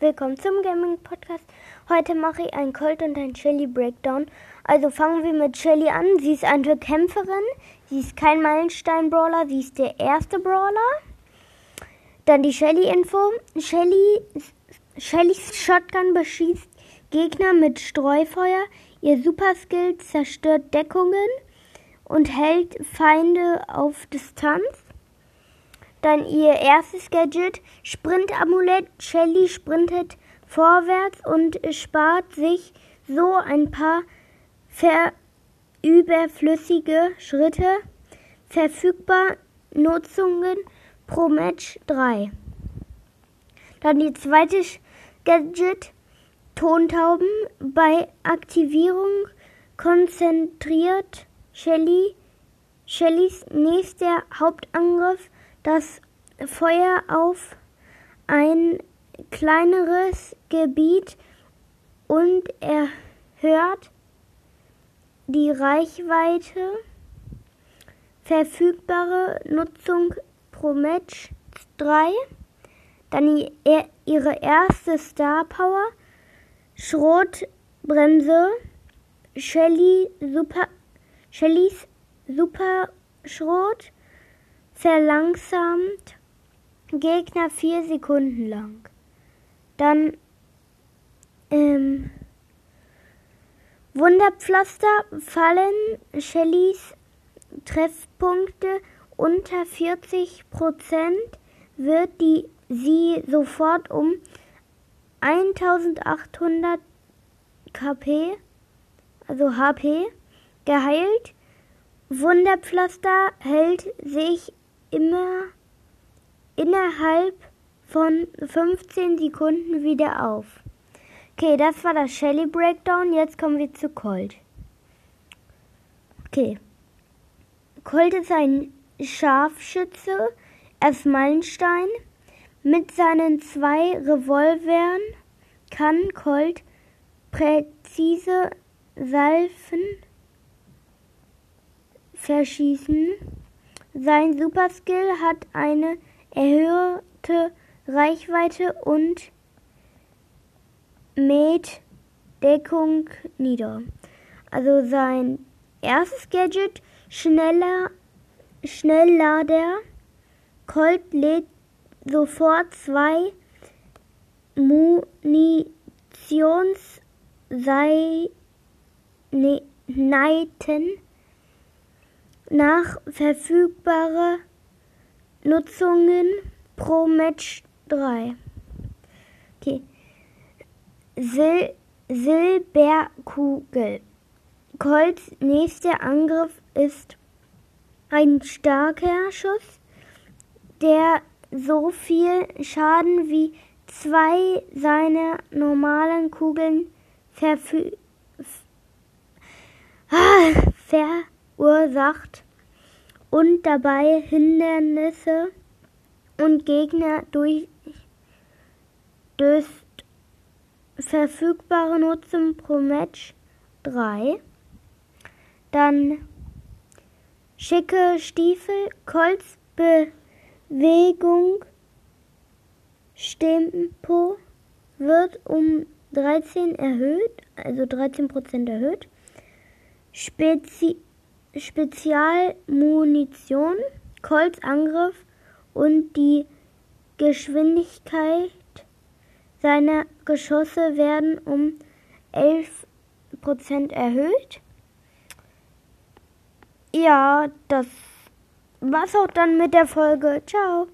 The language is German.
willkommen zum Gaming Podcast. Heute mache ich einen Colt und einen Shelly Breakdown. Also fangen wir mit Shelly an. Sie ist eine Kämpferin. Sie ist kein Meilenstein-Brawler. Sie ist der erste Brawler. Dann die Shelly-Info. Shelly, Shellys Shotgun beschießt Gegner mit Streufeuer. Ihr Superskill zerstört Deckungen und hält Feinde auf Distanz. Dann ihr erstes Gadget, Sprint-Amulett. Shelly sprintet vorwärts und spart sich so ein paar überflüssige Schritte. Verfügbar Nutzungen pro Match 3. Dann die zweite Gadget, Tontauben. Bei Aktivierung konzentriert Shelly Shellys nächster Hauptangriff das Feuer auf ein kleineres Gebiet und erhöht die Reichweite. Verfügbare Nutzung pro Match 3. Dann ihre erste Star Power. Schrotbremse. Shelly Super, Shellys Super Schrot verlangsamt Gegner vier Sekunden lang. Dann ähm, Wunderpflaster fallen Shellys Treffpunkte unter 40 Prozent, wird die sie sofort um 1800 KP, also HP, geheilt. Wunderpflaster hält sich immer innerhalb von 15 Sekunden wieder auf. Okay, das war das Shelly Breakdown. Jetzt kommen wir zu Colt. Okay. Colt ist ein Scharfschütze, ist Meilenstein. Mit seinen zwei Revolvern kann Colt präzise Salven verschießen. Sein Superskill hat eine erhöhte Reichweite und mäht Deckung nieder. Also sein erstes Gadget, schneller Schnelllader. Colt lädt sofort zwei Munitionsseiten nach verfügbare Nutzungen pro Match 3. Okay. Sil Silberkugel. Colts nächster Angriff ist ein starker Schuss, der so viel Schaden wie zwei seiner normalen Kugeln verfü ah, verursacht und dabei Hindernisse und Gegner durch döst verfügbare Nutzen pro Match 3. Dann schicke Stiefel, Kolzbewegung, Stempo wird um 13 erhöht, also 13% erhöht. Spezi Spezialmunition, Colts und die Geschwindigkeit seiner Geschosse werden um 11% erhöht. Ja, das war's auch dann mit der Folge. Ciao.